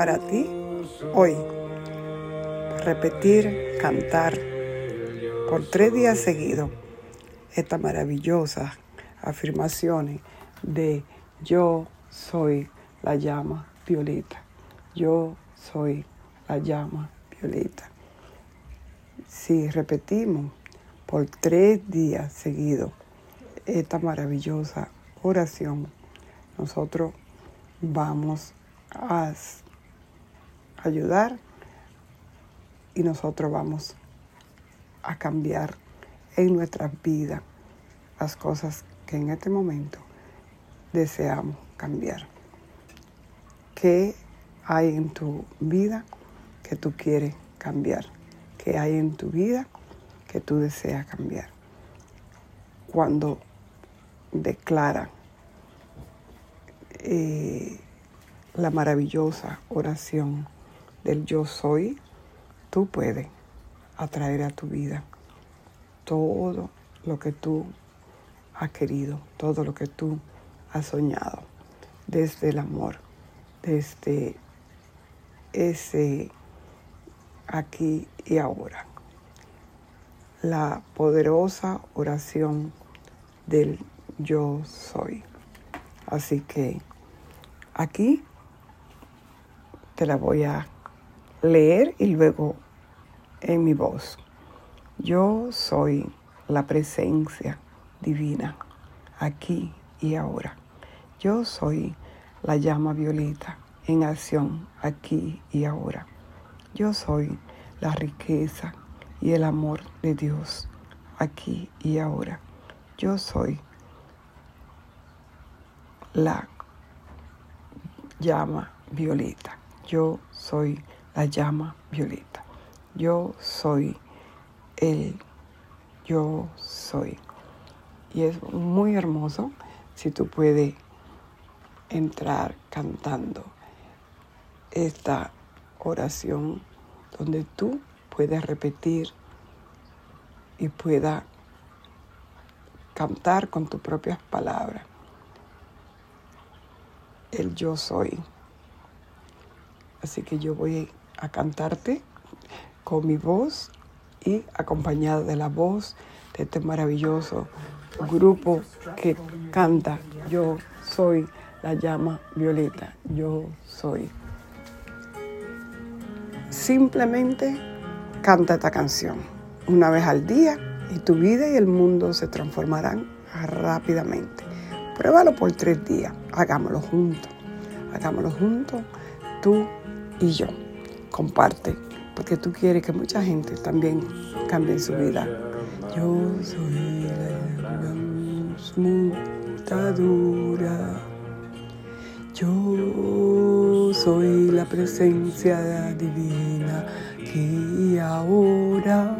para ti hoy. Repetir, cantar por tres días seguidos estas maravillosas afirmaciones de yo soy la llama violeta. Yo soy la llama violeta. Si repetimos por tres días seguidos esta maravillosa oración, nosotros vamos a ayudar y nosotros vamos a cambiar en nuestras vidas las cosas que en este momento deseamos cambiar. ¿Qué hay en tu vida que tú quieres cambiar? ¿Qué hay en tu vida que tú deseas cambiar? Cuando declara eh, la maravillosa oración del yo soy, tú puedes atraer a tu vida todo lo que tú has querido, todo lo que tú has soñado, desde el amor, desde ese aquí y ahora. La poderosa oración del yo soy. Así que aquí te la voy a leer y luego en mi voz. Yo soy la presencia divina aquí y ahora. Yo soy la llama violeta en acción aquí y ahora. Yo soy la riqueza y el amor de Dios aquí y ahora. Yo soy la llama violeta. Yo soy la llama violeta. Yo soy el yo soy. Y es muy hermoso si tú puedes entrar cantando esta oración donde tú puedes repetir y puedas cantar con tus propias palabras el yo soy. Así que yo voy a cantarte con mi voz y acompañada de la voz de este maravilloso grupo que canta Yo soy la llama violeta, yo soy. Simplemente canta esta canción una vez al día y tu vida y el mundo se transformarán rápidamente. Pruébalo por tres días, hagámoslo juntos, hagámoslo juntos, tú y yo. Comparte, porque tú quieres que mucha gente también cambie su vida. Yo soy la transmutadora. Yo soy la presencia divina que ahora.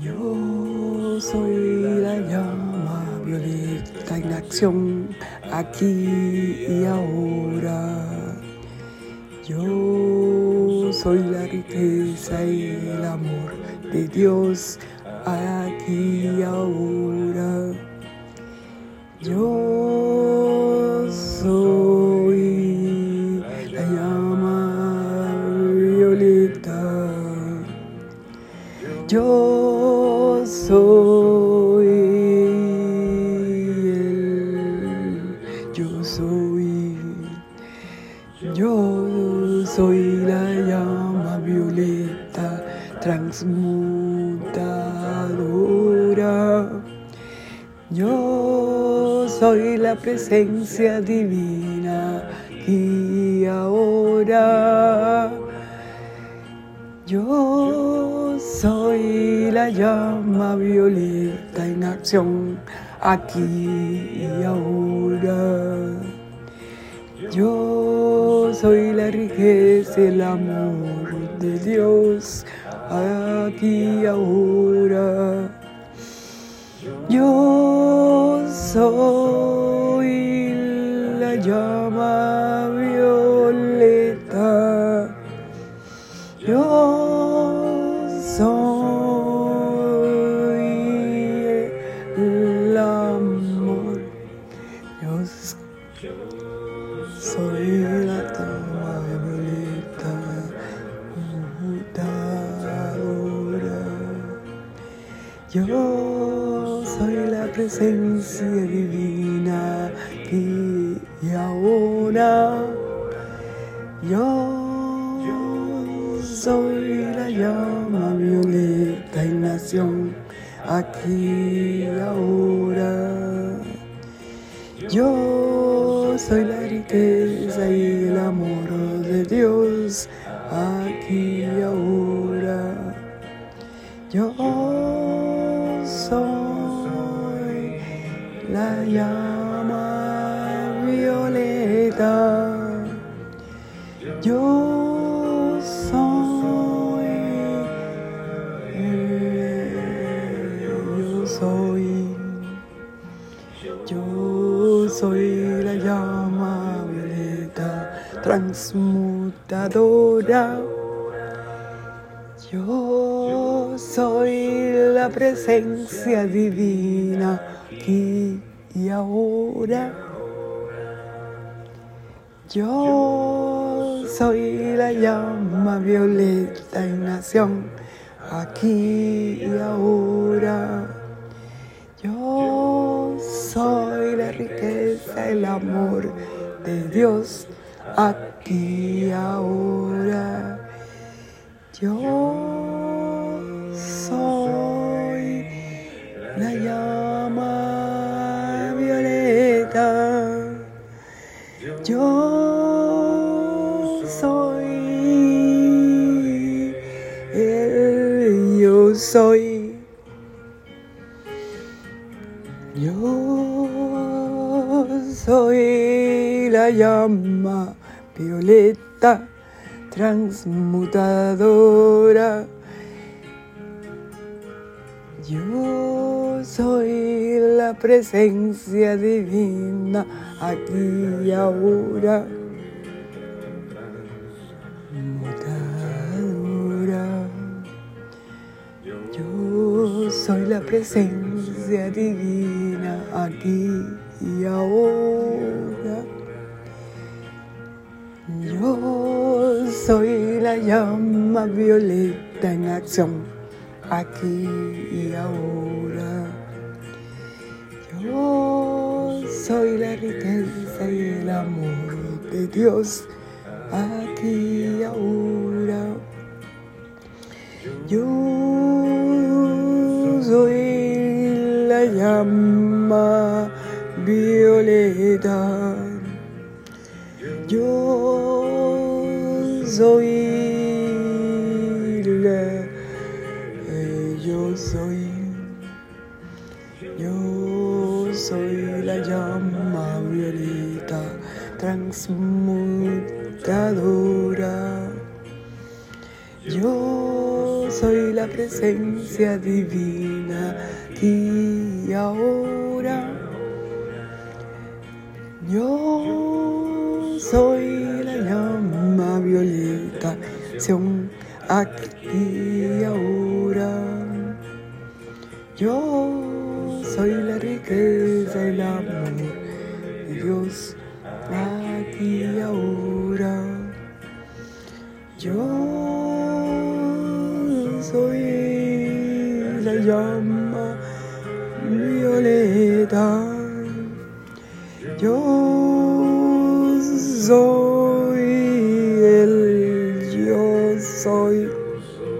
Yo soy la llama violeta en acción aquí y ahora. Yo soy la riqueza y el amor de Dios aquí y ahora. Yo soy la llama violeta. Yo soy el, yo soy, yo soy la llama violeta transmutadora. Yo soy la presencia divina y ahora. Yo soy la llama violeta en acción aquí y ahora. Yo soy la riqueza y el amor de Dios aquí ahora. Yo soy la llama Yo soy la presencia divina aquí y ahora. Yo soy la llama violeta en nación aquí y ahora. Yo soy la riqueza y el amor de Dios la llama violeta. Yo soy, yo soy, yo soy la llama violeta transmutadora. Yo soy la presencia divina aquí y ahora. Yo soy la llama violeta en nación aquí y ahora. Yo soy la riqueza, el amor de Dios aquí y ahora. Yo soy. Yo soy la llama violeta transmutadora. Yo soy la presencia divina aquí y ahora. Soy la presencia divina aquí y ahora. Yo soy la llama violeta en acción aquí y ahora. Yo soy la riqueza y el amor de Dios aquí y ahora. Yo llama violeta. Yo soy la, eh, yo soy, yo soy la llama violeta transmutadora. Yo soy la presencia divina aquí ahora. Yo soy la llama violeta, acción aquí y ahora. Yo soy la riqueza, el amor de Dios aquí y ahora. Yo soy la llama Yo soy